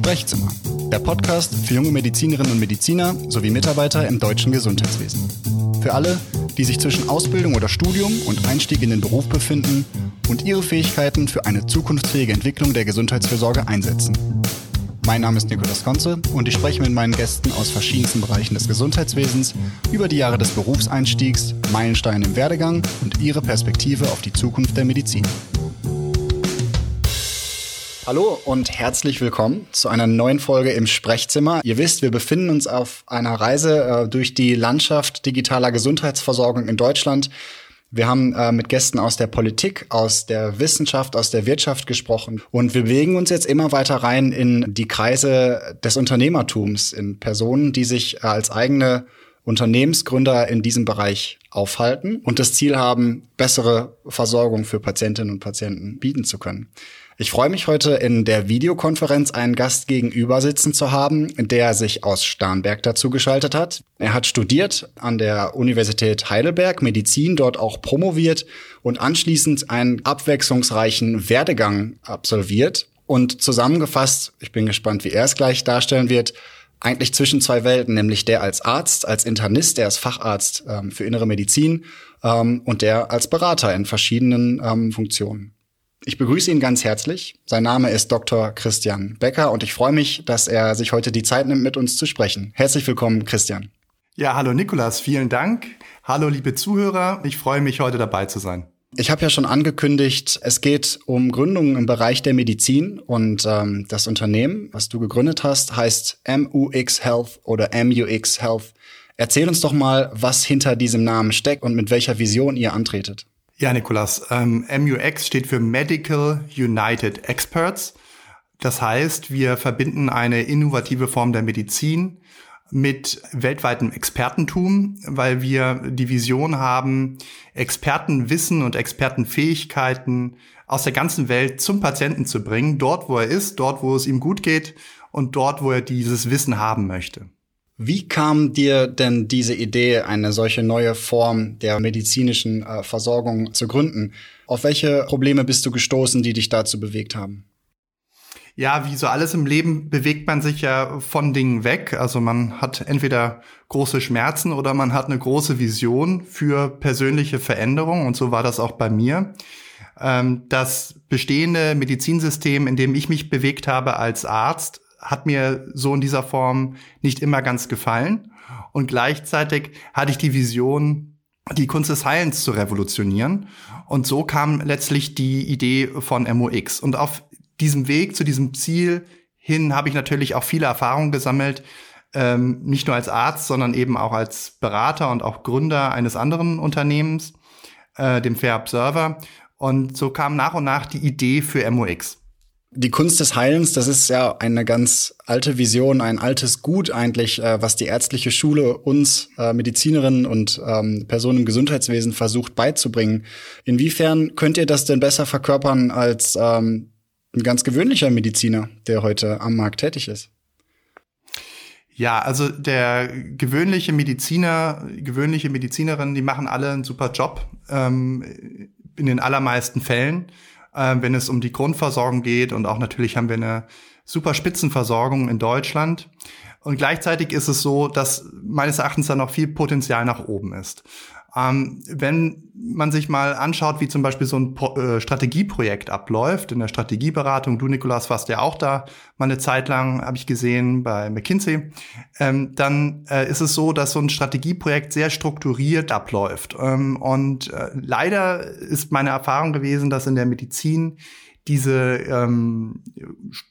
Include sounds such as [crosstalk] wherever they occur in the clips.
Sprechzimmer, der Podcast für junge Medizinerinnen und Mediziner sowie Mitarbeiter im deutschen Gesundheitswesen. Für alle, die sich zwischen Ausbildung oder Studium und Einstieg in den Beruf befinden und ihre Fähigkeiten für eine zukunftsfähige Entwicklung der Gesundheitsfürsorge einsetzen. Mein Name ist Nikolaus Konze und ich spreche mit meinen Gästen aus verschiedensten Bereichen des Gesundheitswesens über die Jahre des Berufseinstiegs, Meilensteine im Werdegang und ihre Perspektive auf die Zukunft der Medizin. Hallo und herzlich willkommen zu einer neuen Folge im Sprechzimmer. Ihr wisst, wir befinden uns auf einer Reise äh, durch die Landschaft digitaler Gesundheitsversorgung in Deutschland wir haben äh, mit Gästen aus der Politik, aus der Wissenschaft, aus der Wirtschaft gesprochen und wir bewegen uns jetzt immer weiter rein in die Kreise des Unternehmertums, in Personen, die sich äh, als eigene Unternehmensgründer in diesem Bereich aufhalten und das Ziel haben, bessere Versorgung für Patientinnen und Patienten bieten zu können. Ich freue mich heute in der Videokonferenz einen Gast gegenüber sitzen zu haben, der sich aus Starnberg dazu geschaltet hat. Er hat studiert an der Universität Heidelberg, Medizin dort auch promoviert und anschließend einen abwechslungsreichen Werdegang absolviert. Und zusammengefasst, ich bin gespannt, wie er es gleich darstellen wird, eigentlich zwischen zwei Welten, nämlich der als Arzt, als Internist, der als Facharzt ähm, für innere Medizin ähm, und der als Berater in verschiedenen ähm, Funktionen. Ich begrüße ihn ganz herzlich. Sein Name ist Dr. Christian Becker und ich freue mich, dass er sich heute die Zeit nimmt, mit uns zu sprechen. Herzlich willkommen, Christian. Ja, hallo Nikolas, vielen Dank. Hallo liebe Zuhörer, ich freue mich, heute dabei zu sein. Ich habe ja schon angekündigt, es geht um Gründungen im Bereich der Medizin und ähm, das Unternehmen, was du gegründet hast, heißt MUX Health oder MUX Health. Erzähl uns doch mal, was hinter diesem Namen steckt und mit welcher Vision ihr antretet. Ja, Nikolas, ähm, MUX steht für Medical United Experts. Das heißt, wir verbinden eine innovative Form der Medizin mit weltweitem Expertentum, weil wir die Vision haben, Expertenwissen und Expertenfähigkeiten aus der ganzen Welt zum Patienten zu bringen, dort wo er ist, dort wo es ihm gut geht und dort wo er dieses Wissen haben möchte. Wie kam dir denn diese Idee, eine solche neue Form der medizinischen äh, Versorgung zu gründen? Auf welche Probleme bist du gestoßen, die dich dazu bewegt haben? Ja, wie so alles im Leben bewegt man sich ja von Dingen weg. Also man hat entweder große Schmerzen oder man hat eine große Vision für persönliche Veränderung. Und so war das auch bei mir. Ähm, das bestehende Medizinsystem, in dem ich mich bewegt habe als Arzt, hat mir so in dieser Form nicht immer ganz gefallen. Und gleichzeitig hatte ich die Vision, die Kunst des Heilens zu revolutionieren. Und so kam letztlich die Idee von MOX. Und auf diesem Weg zu diesem Ziel hin habe ich natürlich auch viele Erfahrungen gesammelt, ähm, nicht nur als Arzt, sondern eben auch als Berater und auch Gründer eines anderen Unternehmens, äh, dem Fair Observer. Und so kam nach und nach die Idee für MOX. Die Kunst des Heilens, das ist ja eine ganz alte Vision, ein altes Gut eigentlich, äh, was die ärztliche Schule uns äh, Medizinerinnen und ähm, Personen im Gesundheitswesen versucht beizubringen. Inwiefern könnt ihr das denn besser verkörpern als ähm, ein ganz gewöhnlicher Mediziner, der heute am Markt tätig ist? Ja, also der gewöhnliche Mediziner, gewöhnliche Medizinerin, die machen alle einen super Job ähm, in den allermeisten Fällen äh, wenn es um die Grundversorgung geht. Und auch natürlich haben wir eine super Spitzenversorgung in Deutschland. Und gleichzeitig ist es so, dass meines Erachtens da noch viel Potenzial nach oben ist. Ähm, wenn man sich mal anschaut, wie zum Beispiel so ein Pro äh, Strategieprojekt abläuft, in der Strategieberatung, du Nikolas warst ja auch da, mal eine Zeit lang, habe ich gesehen, bei McKinsey, ähm, dann äh, ist es so, dass so ein Strategieprojekt sehr strukturiert abläuft. Ähm, und äh, leider ist meine Erfahrung gewesen, dass in der Medizin diese ähm,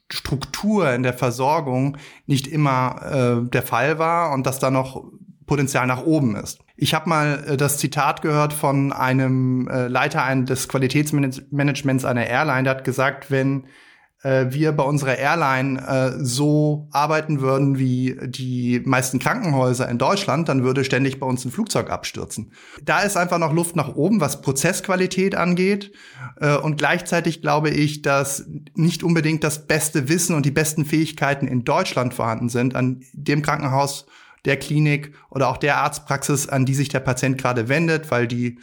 Struktur in der Versorgung nicht immer äh, der Fall war und dass da noch Potenzial nach oben ist. Ich habe mal äh, das Zitat gehört von einem äh, Leiter ein, des Qualitätsmanagements einer Airline, der hat gesagt, wenn äh, wir bei unserer Airline äh, so arbeiten würden wie die meisten Krankenhäuser in Deutschland, dann würde ständig bei uns ein Flugzeug abstürzen. Da ist einfach noch Luft nach oben, was Prozessqualität angeht. Äh, und gleichzeitig glaube ich, dass nicht unbedingt das beste Wissen und die besten Fähigkeiten in Deutschland vorhanden sind an dem Krankenhaus, der Klinik oder auch der Arztpraxis, an die sich der Patient gerade wendet, weil die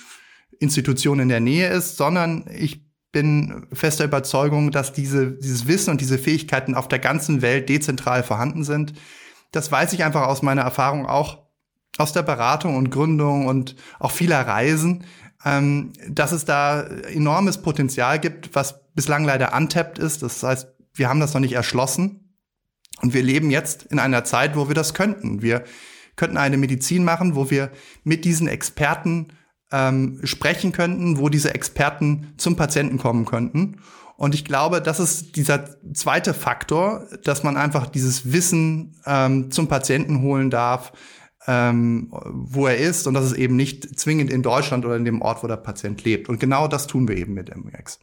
Institution in der Nähe ist, sondern ich bin fester Überzeugung, dass diese, dieses Wissen und diese Fähigkeiten auf der ganzen Welt dezentral vorhanden sind. Das weiß ich einfach aus meiner Erfahrung auch aus der Beratung und Gründung und auch vieler Reisen, ähm, dass es da enormes Potenzial gibt, was bislang leider untapped ist. Das heißt, wir haben das noch nicht erschlossen. Und wir leben jetzt in einer Zeit, wo wir das könnten. Wir könnten eine Medizin machen, wo wir mit diesen Experten ähm, sprechen könnten, wo diese Experten zum Patienten kommen könnten. Und ich glaube, das ist dieser zweite Faktor, dass man einfach dieses Wissen ähm, zum Patienten holen darf, ähm, wo er ist und das ist eben nicht zwingend in Deutschland oder in dem Ort, wo der Patient lebt. Und genau das tun wir eben mit MUX.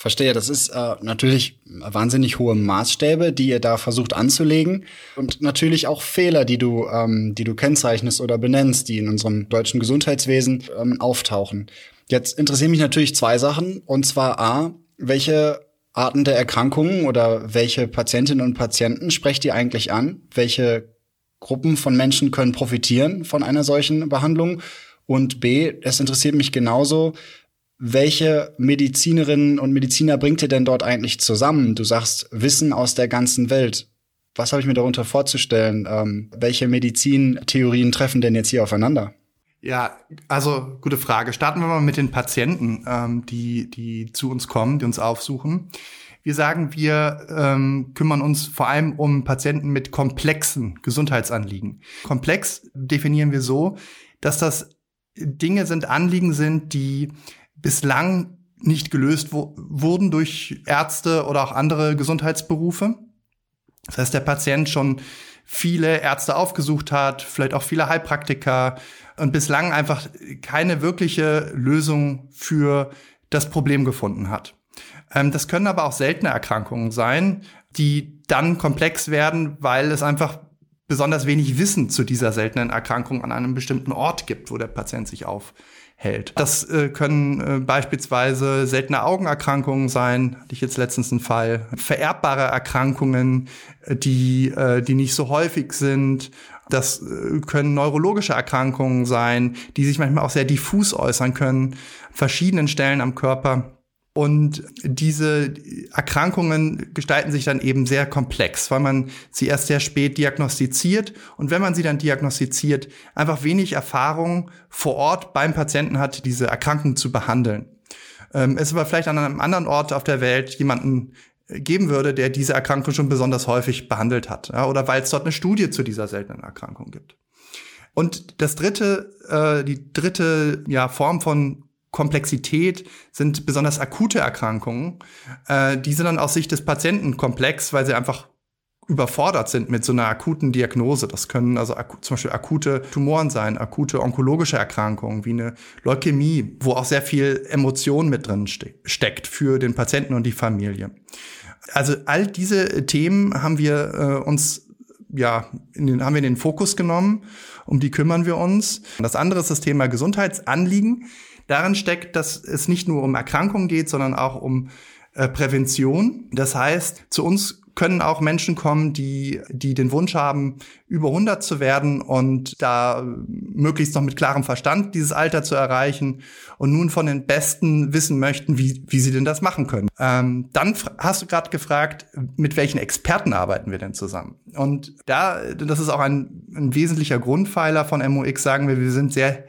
Verstehe, das ist äh, natürlich wahnsinnig hohe Maßstäbe, die ihr da versucht anzulegen und natürlich auch Fehler, die du, ähm, die du kennzeichnest oder benennst, die in unserem deutschen Gesundheitswesen ähm, auftauchen. Jetzt interessieren mich natürlich zwei Sachen und zwar a, welche Arten der Erkrankungen oder welche Patientinnen und Patienten sprecht ihr eigentlich an? Welche Gruppen von Menschen können profitieren von einer solchen Behandlung? Und B, es interessiert mich genauso, welche Medizinerinnen und Mediziner bringt ihr denn dort eigentlich zusammen? Du sagst Wissen aus der ganzen Welt. Was habe ich mir darunter vorzustellen? Ähm, welche Medizintheorien treffen denn jetzt hier aufeinander? Ja, also gute Frage. Starten wir mal mit den Patienten, ähm, die, die zu uns kommen, die uns aufsuchen. Wir sagen, wir ähm, kümmern uns vor allem um Patienten mit komplexen Gesundheitsanliegen. Komplex definieren wir so, dass das Dinge sind, Anliegen sind, die bislang nicht gelöst wurden durch Ärzte oder auch andere Gesundheitsberufe. Das heißt, der Patient schon viele Ärzte aufgesucht hat, vielleicht auch viele Heilpraktiker und bislang einfach keine wirkliche Lösung für das Problem gefunden hat. Ähm, das können aber auch seltene Erkrankungen sein, die dann komplex werden, weil es einfach besonders wenig Wissen zu dieser seltenen Erkrankung an einem bestimmten Ort gibt, wo der Patient sich auf hält. Das äh, können äh, beispielsweise seltene Augenerkrankungen sein, hatte ich jetzt letztens einen Fall, vererbbare Erkrankungen, äh, die, äh, die nicht so häufig sind. Das äh, können neurologische Erkrankungen sein, die sich manchmal auch sehr diffus äußern können, verschiedenen Stellen am Körper. Und diese Erkrankungen gestalten sich dann eben sehr komplex, weil man sie erst sehr spät diagnostiziert. Und wenn man sie dann diagnostiziert, einfach wenig Erfahrung vor Ort beim Patienten hat, diese Erkrankung zu behandeln. Ähm, es aber vielleicht an einem anderen Ort auf der Welt jemanden geben würde, der diese Erkrankung schon besonders häufig behandelt hat. Oder weil es dort eine Studie zu dieser seltenen Erkrankung gibt. Und das dritte, äh, die dritte ja, Form von Komplexität sind besonders akute Erkrankungen. Äh, die sind dann aus Sicht des Patienten komplex, weil sie einfach überfordert sind mit so einer akuten Diagnose. Das können also zum Beispiel akute Tumoren sein, akute onkologische Erkrankungen wie eine Leukämie, wo auch sehr viel Emotion mit drin ste steckt für den Patienten und die Familie. Also all diese Themen haben wir äh, uns ja, in den, haben wir in den Fokus genommen, um die kümmern wir uns. Das andere ist das Thema Gesundheitsanliegen darin steckt, dass es nicht nur um Erkrankungen geht, sondern auch um äh, Prävention. Das heißt, zu uns können auch Menschen kommen, die, die den Wunsch haben, über 100 zu werden und da möglichst noch mit klarem Verstand dieses Alter zu erreichen und nun von den Besten wissen möchten, wie, wie sie denn das machen können. Ähm, dann hast du gerade gefragt, mit welchen Experten arbeiten wir denn zusammen? Und da, das ist auch ein, ein wesentlicher Grundpfeiler von MOX, sagen wir, wir sind sehr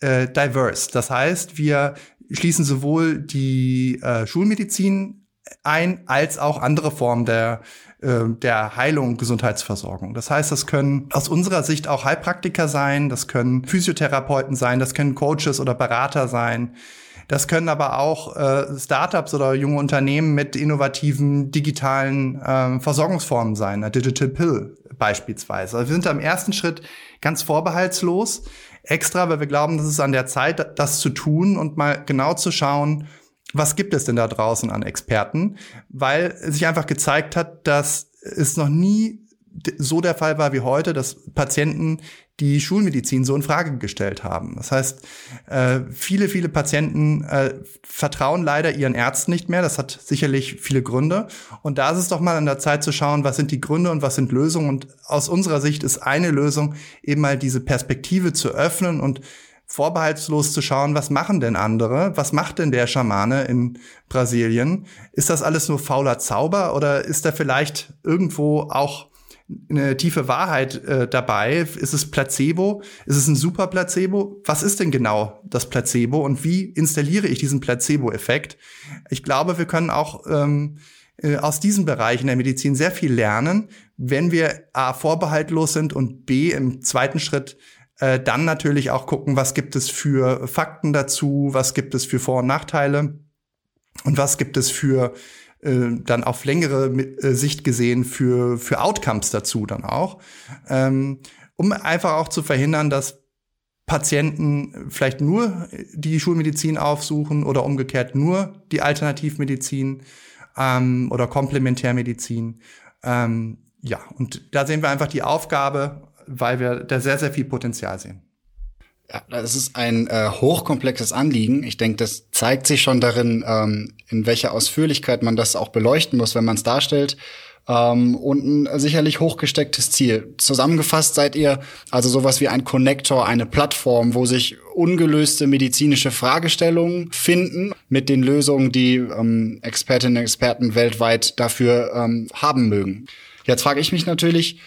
äh, diverse. Das heißt, wir schließen sowohl die äh, Schulmedizin ein, als auch andere Formen der, äh, der Heilung und Gesundheitsversorgung. Das heißt, das können aus unserer Sicht auch Heilpraktiker sein, das können Physiotherapeuten sein, das können Coaches oder Berater sein. Das können aber auch äh, Startups oder junge Unternehmen mit innovativen digitalen äh, Versorgungsformen sein, eine Digital Pill beispielsweise. Also wir sind am ersten Schritt ganz vorbehaltslos extra, weil wir glauben, das ist an der Zeit, das zu tun und mal genau zu schauen, was gibt es denn da draußen an Experten, weil sich einfach gezeigt hat, dass es noch nie so der Fall war wie heute, dass Patienten die Schulmedizin so in Frage gestellt haben. Das heißt, äh, viele, viele Patienten äh, vertrauen leider ihren Ärzten nicht mehr. Das hat sicherlich viele Gründe. Und da ist es doch mal an der Zeit zu schauen, was sind die Gründe und was sind Lösungen. Und aus unserer Sicht ist eine Lösung eben mal diese Perspektive zu öffnen und vorbehaltslos zu schauen, was machen denn andere? Was macht denn der Schamane in Brasilien? Ist das alles nur fauler Zauber oder ist da vielleicht irgendwo auch eine tiefe Wahrheit äh, dabei? Ist es Placebo? Ist es ein super Placebo? Was ist denn genau das Placebo und wie installiere ich diesen Placebo-Effekt? Ich glaube, wir können auch ähm, äh, aus diesen Bereichen der Medizin sehr viel lernen, wenn wir A vorbehaltlos sind und B im zweiten Schritt äh, dann natürlich auch gucken, was gibt es für Fakten dazu, was gibt es für Vor- und Nachteile und was gibt es für äh, dann auf längere äh, Sicht gesehen für, für Outcomes dazu dann auch, ähm, um einfach auch zu verhindern, dass Patienten vielleicht nur die Schulmedizin aufsuchen oder umgekehrt nur die Alternativmedizin ähm, oder Komplementärmedizin. Ähm, ja, und da sehen wir einfach die Aufgabe weil wir da sehr, sehr viel Potenzial sehen. Ja, das ist ein äh, hochkomplexes Anliegen. Ich denke, das zeigt sich schon darin, ähm, in welcher Ausführlichkeit man das auch beleuchten muss, wenn man es darstellt. Ähm, und ein sicherlich hochgestecktes Ziel. Zusammengefasst seid ihr also sowas wie ein Connector, eine Plattform, wo sich ungelöste medizinische Fragestellungen finden mit den Lösungen, die ähm, Expertinnen und Experten weltweit dafür ähm, haben mögen. Jetzt frage ich mich natürlich,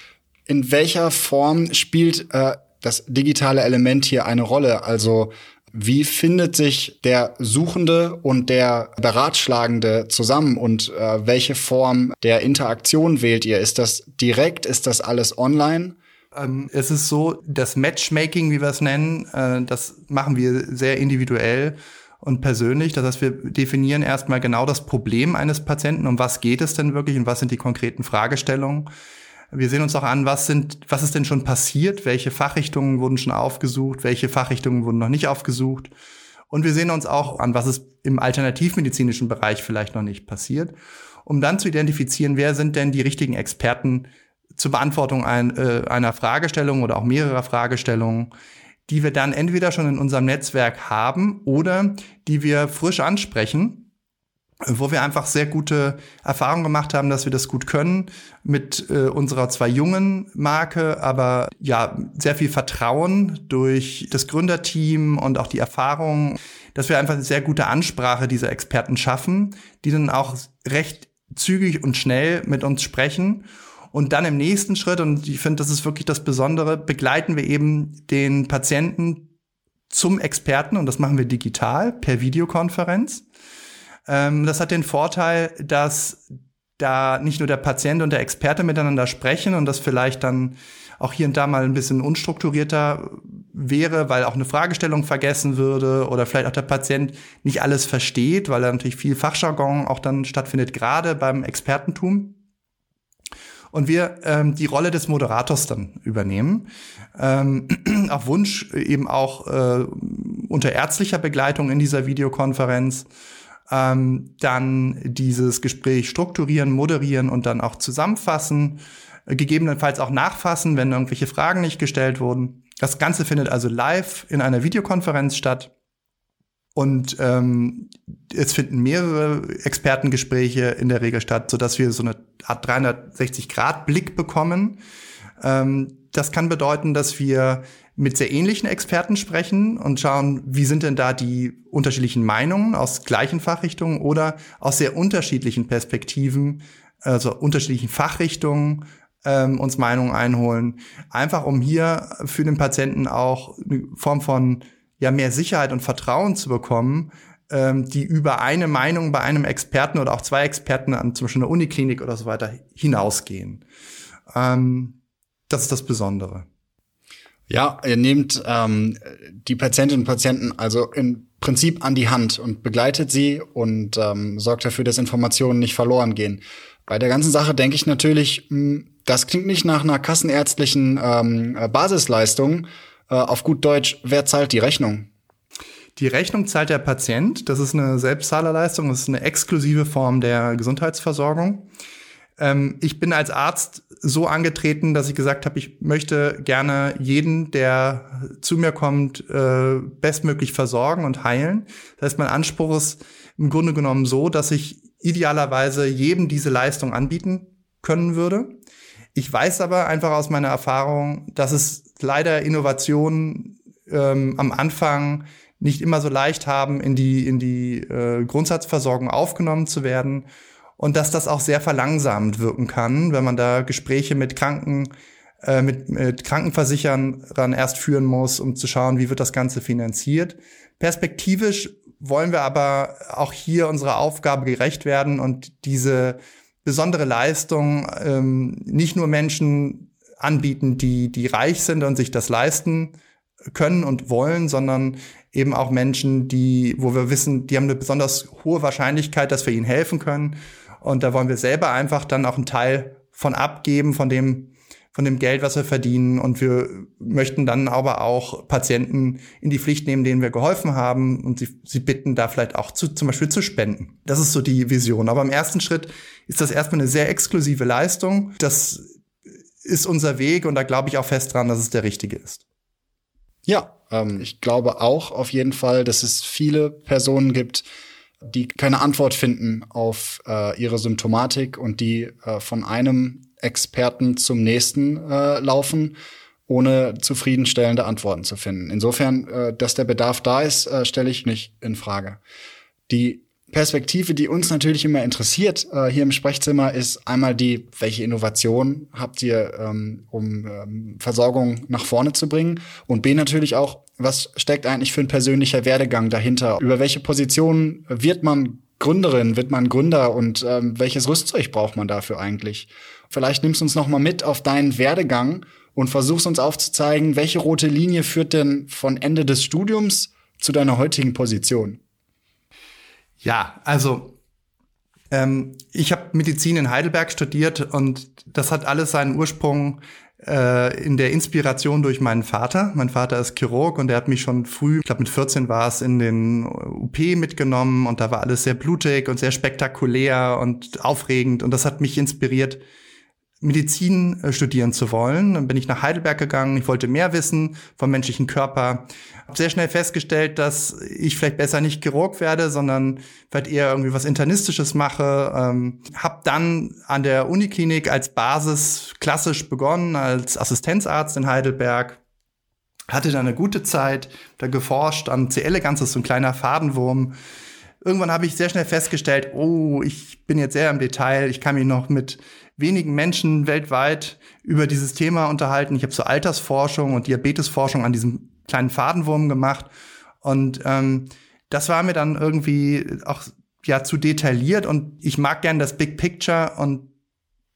in welcher Form spielt äh, das digitale Element hier eine Rolle? Also wie findet sich der Suchende und der Beratschlagende zusammen und äh, welche Form der Interaktion wählt ihr? Ist das direkt? Ist das alles online? Ähm, es ist so, das Matchmaking, wie wir es nennen, äh, das machen wir sehr individuell und persönlich. Das heißt, wir definieren erstmal genau das Problem eines Patienten, um was geht es denn wirklich und was sind die konkreten Fragestellungen. Wir sehen uns auch an, was sind, was ist denn schon passiert, welche Fachrichtungen wurden schon aufgesucht, welche Fachrichtungen wurden noch nicht aufgesucht. Und wir sehen uns auch an, was ist im alternativmedizinischen Bereich vielleicht noch nicht passiert, um dann zu identifizieren, wer sind denn die richtigen Experten zur Beantwortung ein, äh, einer Fragestellung oder auch mehrerer Fragestellungen, die wir dann entweder schon in unserem Netzwerk haben oder die wir frisch ansprechen wo wir einfach sehr gute Erfahrungen gemacht haben, dass wir das gut können mit äh, unserer zwar jungen Marke, aber ja sehr viel Vertrauen durch das Gründerteam und auch die Erfahrung, dass wir einfach eine sehr gute Ansprache dieser Experten schaffen, die dann auch recht zügig und schnell mit uns sprechen. Und dann im nächsten Schritt, und ich finde, das ist wirklich das Besondere, begleiten wir eben den Patienten zum Experten und das machen wir digital per Videokonferenz. Ähm, das hat den Vorteil, dass da nicht nur der Patient und der Experte miteinander sprechen und das vielleicht dann auch hier und da mal ein bisschen unstrukturierter wäre, weil auch eine Fragestellung vergessen würde oder vielleicht auch der Patient nicht alles versteht, weil da natürlich viel Fachjargon auch dann stattfindet, gerade beim Expertentum. Und wir ähm, die Rolle des Moderators dann übernehmen. Ähm, [clears throat] auf Wunsch eben auch äh, unter ärztlicher Begleitung in dieser Videokonferenz ähm, dann dieses Gespräch strukturieren, moderieren und dann auch zusammenfassen, äh, gegebenenfalls auch nachfassen, wenn irgendwelche Fragen nicht gestellt wurden. Das Ganze findet also live in einer Videokonferenz statt. Und ähm, es finden mehrere Expertengespräche in der Regel statt, sodass wir so eine Art 360-Grad-Blick bekommen. Ähm, das kann bedeuten, dass wir mit sehr ähnlichen Experten sprechen und schauen, wie sind denn da die unterschiedlichen Meinungen aus gleichen Fachrichtungen oder aus sehr unterschiedlichen Perspektiven, also unterschiedlichen Fachrichtungen ähm, uns Meinungen einholen. Einfach um hier für den Patienten auch eine Form von ja mehr Sicherheit und Vertrauen zu bekommen, ähm, die über eine Meinung bei einem Experten oder auch zwei Experten an zum Beispiel einer Uniklinik oder so weiter hinausgehen. Ähm, das ist das Besondere. Ja, ihr nehmt ähm, die Patientinnen und Patienten also im Prinzip an die Hand und begleitet sie und ähm, sorgt dafür, dass Informationen nicht verloren gehen. Bei der ganzen Sache denke ich natürlich, mh, hm, das klingt nicht nach einer kassenärztlichen ähm, Basisleistung. Äh, auf gut Deutsch, wer zahlt die Rechnung? Die Rechnung zahlt der Patient. Das ist eine Selbstzahlerleistung. Das ist eine exklusive Form der Gesundheitsversorgung. Ähm, ich bin als Arzt so angetreten, dass ich gesagt habe, ich möchte gerne jeden, der zu mir kommt, äh, bestmöglich versorgen und heilen. Das heißt, mein Anspruch ist im Grunde genommen so, dass ich idealerweise jedem diese Leistung anbieten können würde. Ich weiß aber einfach aus meiner Erfahrung, dass es leider Innovationen ähm, am Anfang nicht immer so leicht haben, in die, in die äh, Grundsatzversorgung aufgenommen zu werden und dass das auch sehr verlangsamend wirken kann, wenn man da Gespräche mit Kranken, äh, mit, mit Krankenversicherern erst führen muss, um zu schauen, wie wird das Ganze finanziert. Perspektivisch wollen wir aber auch hier unserer Aufgabe gerecht werden und diese besondere Leistung ähm, nicht nur Menschen anbieten, die, die reich sind und sich das leisten können und wollen, sondern eben auch Menschen, die, wo wir wissen, die haben eine besonders hohe Wahrscheinlichkeit, dass wir ihnen helfen können. Und da wollen wir selber einfach dann auch einen Teil von abgeben, von dem, von dem Geld, was wir verdienen. Und wir möchten dann aber auch Patienten in die Pflicht nehmen, denen wir geholfen haben und sie, sie bitten, da vielleicht auch zu, zum Beispiel zu spenden. Das ist so die Vision. Aber im ersten Schritt ist das erstmal eine sehr exklusive Leistung. Das ist unser Weg und da glaube ich auch fest dran, dass es der richtige ist. Ja, ähm, ich glaube auch auf jeden Fall, dass es viele Personen gibt, die keine Antwort finden auf äh, ihre Symptomatik und die äh, von einem Experten zum nächsten äh, laufen, ohne zufriedenstellende Antworten zu finden. Insofern, äh, dass der Bedarf da ist, äh, stelle ich nicht in Frage. Die Perspektive, die uns natürlich immer interessiert äh, hier im Sprechzimmer, ist einmal die, welche Innovation habt ihr, ähm, um ähm, Versorgung nach vorne zu bringen? Und B natürlich auch, was steckt eigentlich für ein persönlicher Werdegang dahinter? Über welche Position wird man Gründerin, wird man Gründer und ähm, welches Rüstzeug braucht man dafür eigentlich? Vielleicht nimmst du uns noch mal mit auf deinen Werdegang und versuchst uns aufzuzeigen, welche rote Linie führt denn von Ende des Studiums zu deiner heutigen Position? Ja, also ähm, ich habe Medizin in Heidelberg studiert und das hat alles seinen Ursprung in der Inspiration durch meinen Vater. Mein Vater ist Chirurg und der hat mich schon früh, ich glaube mit 14 war es, in den UP mitgenommen und da war alles sehr blutig und sehr spektakulär und aufregend und das hat mich inspiriert, Medizin äh, studieren zu wollen. Dann bin ich nach Heidelberg gegangen. Ich wollte mehr wissen vom menschlichen Körper. Habe sehr schnell festgestellt, dass ich vielleicht besser nicht Chirurg werde, sondern vielleicht eher irgendwie was Internistisches mache. Ähm, habe dann an der Uniklinik als Basis klassisch begonnen, als Assistenzarzt in Heidelberg. Hatte da eine gute Zeit, da geforscht an C. elegans, ist so ein kleiner Fadenwurm. Irgendwann habe ich sehr schnell festgestellt, oh, ich bin jetzt sehr im Detail, ich kann mich noch mit wenigen Menschen weltweit über dieses Thema unterhalten. Ich habe so Altersforschung und Diabetesforschung an diesem kleinen Fadenwurm gemacht. Und ähm, das war mir dann irgendwie auch ja zu detailliert und ich mag gern das Big Picture und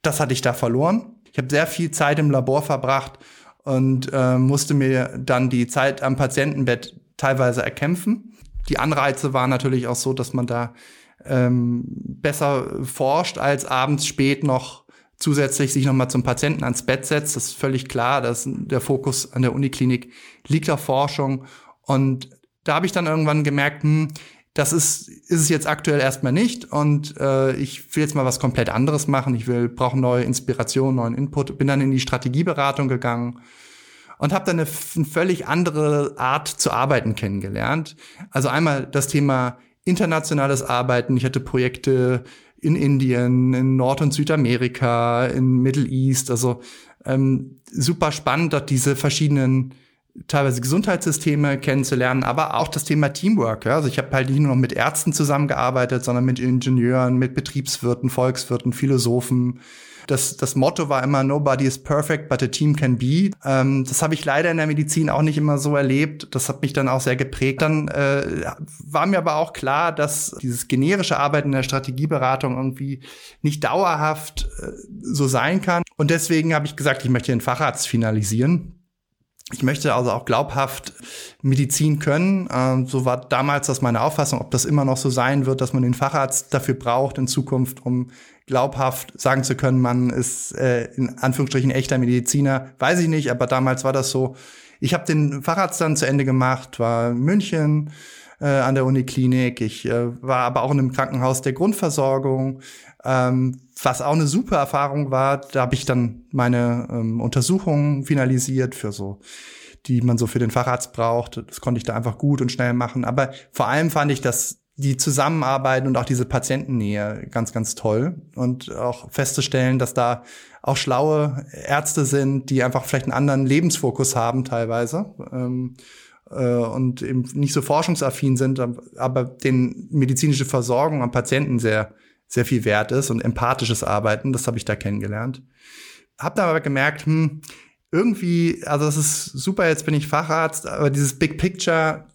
das hatte ich da verloren. Ich habe sehr viel Zeit im Labor verbracht und äh, musste mir dann die Zeit am Patientenbett teilweise erkämpfen. Die Anreize waren natürlich auch so, dass man da ähm, besser forscht, als abends spät noch zusätzlich sich nochmal zum Patienten ans Bett setzt. Das ist völlig klar, dass der Fokus an der Uniklinik liegt auf Forschung. Und da habe ich dann irgendwann gemerkt, hm, das ist, ist es jetzt aktuell erstmal nicht und äh, ich will jetzt mal was komplett anderes machen. Ich will brauche neue Inspiration, neuen Input. Bin dann in die Strategieberatung gegangen und habe dann eine, eine völlig andere Art zu arbeiten kennengelernt. Also einmal das Thema internationales Arbeiten. Ich hatte Projekte in Indien, in Nord- und Südamerika, in Middle East. Also ähm, super spannend, dort diese verschiedenen teilweise Gesundheitssysteme kennenzulernen, aber auch das Thema Teamwork. Ja? Also ich habe halt nicht nur mit Ärzten zusammengearbeitet, sondern mit Ingenieuren, mit Betriebswirten, Volkswirten, Philosophen, das, das Motto war immer, nobody is perfect, but a team can be. Ähm, das habe ich leider in der Medizin auch nicht immer so erlebt. Das hat mich dann auch sehr geprägt. Dann äh, war mir aber auch klar, dass dieses generische Arbeiten in der Strategieberatung irgendwie nicht dauerhaft äh, so sein kann. Und deswegen habe ich gesagt, ich möchte den Facharzt finalisieren. Ich möchte also auch glaubhaft Medizin können. Ähm, so war damals das meine Auffassung. Ob das immer noch so sein wird, dass man den Facharzt dafür braucht in Zukunft, um glaubhaft sagen zu können, man ist äh, in Anführungsstrichen echter Mediziner, weiß ich nicht, aber damals war das so. Ich habe den Facharzt dann zu Ende gemacht, war in München äh, an der Uniklinik. Ich äh, war aber auch in einem Krankenhaus der Grundversorgung, ähm, was auch eine super Erfahrung war. Da habe ich dann meine ähm, Untersuchungen finalisiert für so die man so für den Facharzt braucht. Das konnte ich da einfach gut und schnell machen. Aber vor allem fand ich das die zusammenarbeiten und auch diese Patientennähe ganz, ganz toll. Und auch festzustellen, dass da auch schlaue Ärzte sind, die einfach vielleicht einen anderen Lebensfokus haben teilweise. Ähm, äh, und eben nicht so forschungsaffin sind, aber den medizinische Versorgung am Patienten sehr, sehr viel wert ist und empathisches Arbeiten, das habe ich da kennengelernt. Hab dann aber gemerkt, hm, irgendwie, also das ist super, jetzt bin ich Facharzt, aber dieses Big Picture,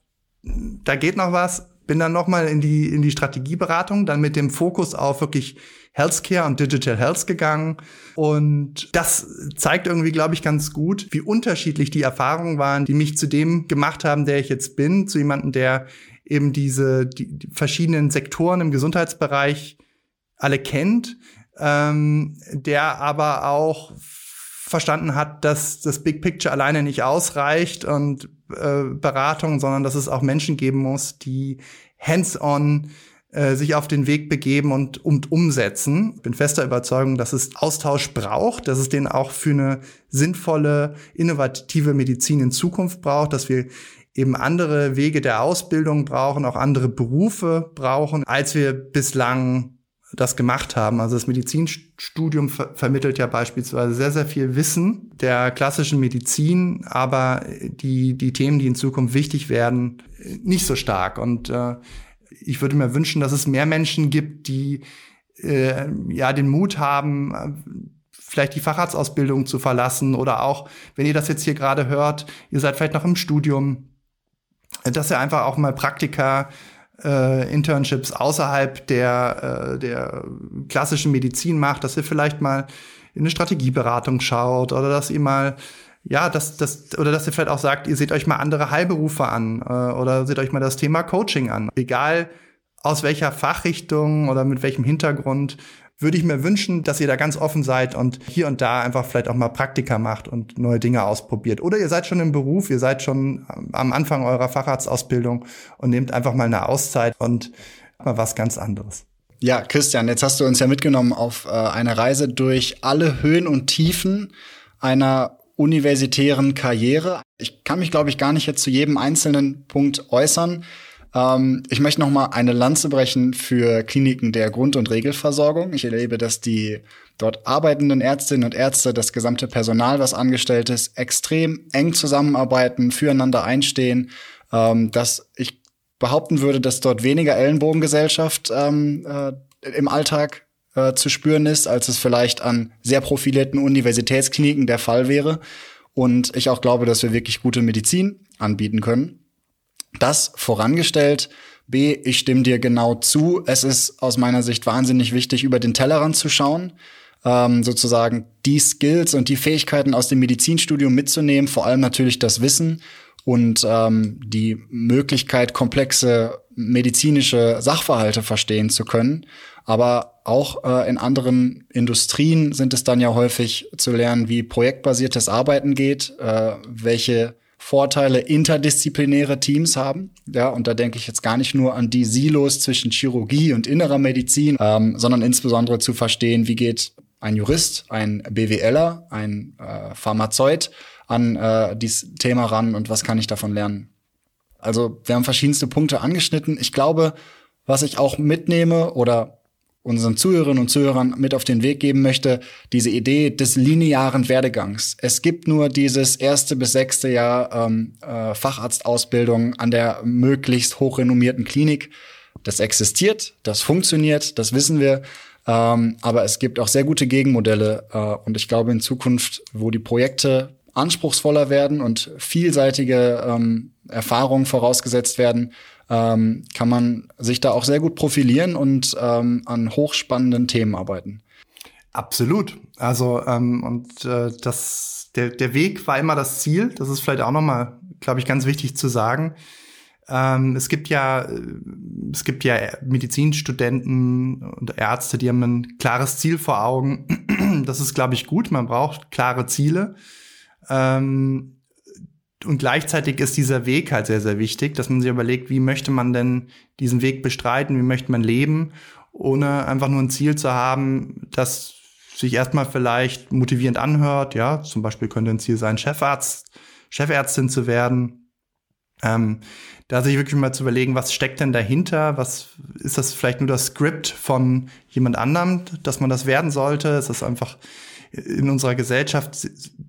da geht noch was. Bin dann noch mal in die in die Strategieberatung, dann mit dem Fokus auf wirklich Healthcare und Digital Health gegangen. Und das zeigt irgendwie, glaube ich, ganz gut, wie unterschiedlich die Erfahrungen waren, die mich zu dem gemacht haben, der ich jetzt bin, zu jemandem, der eben diese die, die verschiedenen Sektoren im Gesundheitsbereich alle kennt, ähm, der aber auch verstanden hat, dass das Big Picture alleine nicht ausreicht und äh, Beratung, sondern dass es auch Menschen geben muss, die hands-on äh, sich auf den Weg begeben und, und umsetzen. Ich bin fester Überzeugung, dass es Austausch braucht, dass es den auch für eine sinnvolle, innovative Medizin in Zukunft braucht, dass wir eben andere Wege der Ausbildung brauchen, auch andere Berufe brauchen, als wir bislang das gemacht haben. Also das Medizinstudium ver vermittelt ja beispielsweise sehr, sehr viel Wissen der klassischen Medizin, aber die, die Themen, die in Zukunft wichtig werden, nicht so stark. Und äh, ich würde mir wünschen, dass es mehr Menschen gibt, die äh, ja den Mut haben, vielleicht die Facharztausbildung zu verlassen oder auch, wenn ihr das jetzt hier gerade hört, ihr seid vielleicht noch im Studium, dass ihr einfach auch mal Praktika äh, Internships außerhalb der, äh, der klassischen Medizin macht, dass ihr vielleicht mal in eine Strategieberatung schaut oder dass ihr mal ja, dass, dass, oder dass ihr vielleicht auch sagt, ihr seht euch mal andere Heilberufe an äh, oder seht euch mal das Thema Coaching an. Egal aus welcher Fachrichtung oder mit welchem Hintergrund, würde ich mir wünschen, dass ihr da ganz offen seid und hier und da einfach vielleicht auch mal Praktika macht und neue Dinge ausprobiert. Oder ihr seid schon im Beruf, ihr seid schon am Anfang eurer Facharztausbildung und nehmt einfach mal eine Auszeit und mal was ganz anderes. Ja, Christian, jetzt hast du uns ja mitgenommen auf äh, eine Reise durch alle Höhen und Tiefen einer universitären Karriere. Ich kann mich, glaube ich, gar nicht jetzt zu jedem einzelnen Punkt äußern. Ähm, ich möchte noch mal eine Lanze brechen für Kliniken der Grund- und Regelversorgung. Ich erlebe, dass die dort arbeitenden Ärztinnen und Ärzte, das gesamte Personal, was angestellt ist, extrem eng zusammenarbeiten, füreinander einstehen, ähm, dass ich behaupten würde, dass dort weniger Ellenbogengesellschaft ähm, äh, im Alltag äh, zu spüren ist, als es vielleicht an sehr profilierten Universitätskliniken der Fall wäre. Und ich auch glaube, dass wir wirklich gute Medizin anbieten können. Das vorangestellt. B, ich stimme dir genau zu. Es ist aus meiner Sicht wahnsinnig wichtig, über den Tellerrand zu schauen, ähm, sozusagen die Skills und die Fähigkeiten aus dem Medizinstudium mitzunehmen, vor allem natürlich das Wissen und ähm, die Möglichkeit, komplexe medizinische Sachverhalte verstehen zu können. Aber auch äh, in anderen Industrien sind es dann ja häufig zu lernen, wie projektbasiertes Arbeiten geht, äh, welche Vorteile interdisziplinäre Teams haben. Ja, und da denke ich jetzt gar nicht nur an die Silos zwischen Chirurgie und innerer Medizin, ähm, sondern insbesondere zu verstehen, wie geht ein Jurist, ein BWLer, ein äh, Pharmazeut an äh, dieses Thema ran und was kann ich davon lernen. Also wir haben verschiedenste Punkte angeschnitten. Ich glaube, was ich auch mitnehme oder unseren Zuhörerinnen und Zuhörern mit auf den Weg geben möchte, diese Idee des linearen Werdegangs. Es gibt nur dieses erste bis sechste Jahr ähm, äh, Facharztausbildung an der möglichst hochrenommierten Klinik. Das existiert, das funktioniert, das wissen wir. Ähm, aber es gibt auch sehr gute Gegenmodelle. Äh, und ich glaube, in Zukunft, wo die Projekte anspruchsvoller werden und vielseitige ähm, Erfahrungen vorausgesetzt werden, ähm, kann man sich da auch sehr gut profilieren und ähm, an hochspannenden Themen arbeiten. Absolut. Also ähm, und äh, das der der Weg war immer das Ziel. Das ist vielleicht auch noch mal, glaube ich, ganz wichtig zu sagen. Ähm, es gibt ja äh, es gibt ja Medizinstudenten und Ärzte, die haben ein klares Ziel vor Augen. [clears throat] Das ist, glaube ich, gut. Man braucht klare Ziele. Ähm, und gleichzeitig ist dieser Weg halt sehr, sehr wichtig, dass man sich überlegt, wie möchte man denn diesen Weg bestreiten, wie möchte man leben, ohne einfach nur ein Ziel zu haben, das sich erstmal vielleicht motivierend anhört. Ja, zum Beispiel könnte ein Ziel sein, Chefarzt, Chefärztin zu werden. Ähm, da sich wirklich mal zu überlegen, was steckt denn dahinter? Was ist das vielleicht nur das Skript von jemand anderem, dass man das werden sollte? Ist das einfach in unserer Gesellschaft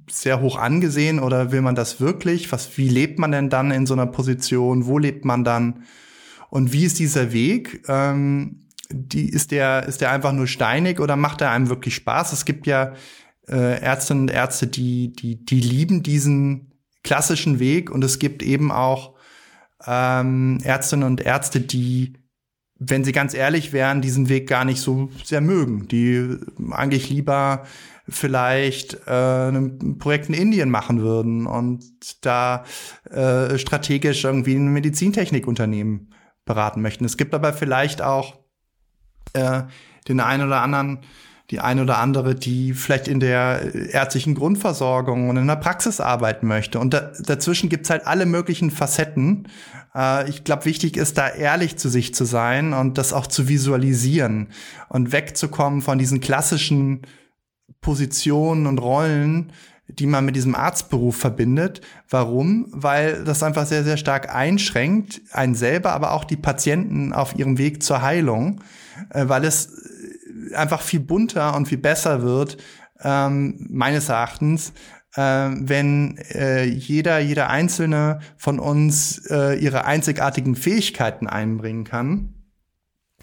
sehr hoch angesehen oder will man das wirklich? Was, wie lebt man denn dann in so einer Position? Wo lebt man dann? Und wie ist dieser Weg? Ähm, die, ist der, ist der einfach nur steinig oder macht er einem wirklich Spaß? Es gibt ja äh, Ärztinnen und Ärzte, die, die, die lieben diesen klassischen Weg und es gibt eben auch ähm, Ärztinnen und Ärzte, die wenn sie ganz ehrlich wären, diesen Weg gar nicht so sehr mögen, die eigentlich lieber vielleicht äh, ein Projekt in Indien machen würden und da äh, strategisch irgendwie ein Medizintechnikunternehmen beraten möchten. Es gibt aber vielleicht auch äh, den einen oder anderen die eine oder andere, die vielleicht in der ärztlichen Grundversorgung und in der Praxis arbeiten möchte. Und da, dazwischen gibt's halt alle möglichen Facetten. Äh, ich glaube, wichtig ist da ehrlich zu sich zu sein und das auch zu visualisieren und wegzukommen von diesen klassischen Positionen und Rollen, die man mit diesem Arztberuf verbindet. Warum? Weil das einfach sehr, sehr stark einschränkt, einen selber, aber auch die Patienten auf ihrem Weg zur Heilung, äh, weil es einfach viel bunter und viel besser wird, ähm, meines Erachtens, äh, wenn äh, jeder, jeder einzelne von uns äh, ihre einzigartigen Fähigkeiten einbringen kann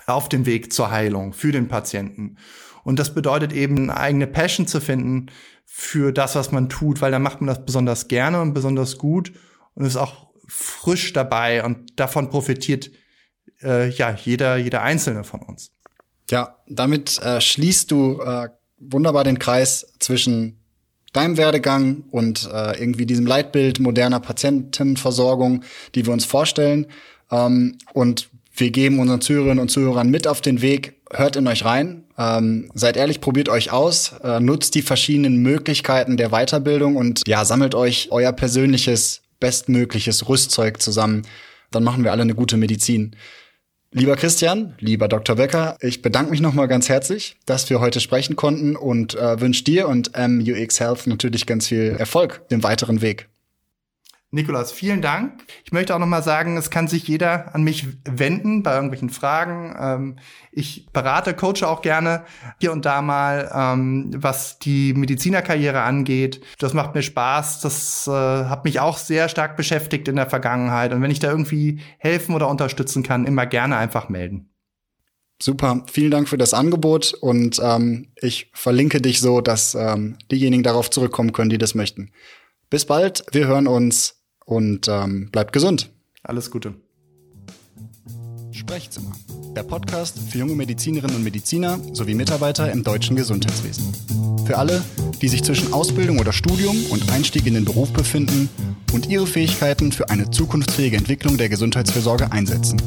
auf dem Weg zur Heilung für den Patienten. Und das bedeutet eben, eine eigene Passion zu finden für das, was man tut, weil dann macht man das besonders gerne und besonders gut und ist auch frisch dabei und davon profitiert äh, ja jeder, jeder Einzelne von uns. Ja, damit äh, schließt du äh, wunderbar den Kreis zwischen deinem Werdegang und äh, irgendwie diesem Leitbild moderner Patientenversorgung, die wir uns vorstellen. Ähm, und wir geben unseren Zuhörerinnen und Zuhörern mit auf den Weg, hört in euch rein, ähm, seid ehrlich, probiert euch aus, äh, nutzt die verschiedenen Möglichkeiten der Weiterbildung und ja, sammelt euch euer persönliches, bestmögliches Rüstzeug zusammen. Dann machen wir alle eine gute Medizin. Lieber Christian, lieber Dr. Becker, ich bedanke mich nochmal ganz herzlich, dass wir heute sprechen konnten und äh, wünsche dir und MUX Health natürlich ganz viel Erfolg im weiteren Weg. Nikolas, vielen Dank. Ich möchte auch nochmal sagen, es kann sich jeder an mich wenden bei irgendwelchen Fragen. Ähm, ich berate, coache auch gerne hier und da mal, ähm, was die Medizinerkarriere angeht. Das macht mir Spaß. Das äh, hat mich auch sehr stark beschäftigt in der Vergangenheit. Und wenn ich da irgendwie helfen oder unterstützen kann, immer gerne einfach melden. Super, vielen Dank für das Angebot und ähm, ich verlinke dich so, dass ähm, diejenigen darauf zurückkommen können, die das möchten. Bis bald, wir hören uns und ähm, bleibt gesund. Alles Gute. Sprechzimmer, der Podcast für junge Medizinerinnen und Mediziner sowie Mitarbeiter im deutschen Gesundheitswesen. Für alle, die sich zwischen Ausbildung oder Studium und Einstieg in den Beruf befinden und ihre Fähigkeiten für eine zukunftsfähige Entwicklung der Gesundheitsfürsorge einsetzen.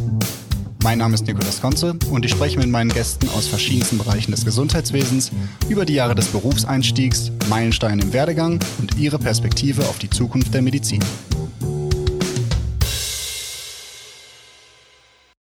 Mein Name ist Nikolaus Konze und ich spreche mit meinen Gästen aus verschiedensten Bereichen des Gesundheitswesens über die Jahre des Berufseinstiegs, Meilensteine im Werdegang und ihre Perspektive auf die Zukunft der Medizin.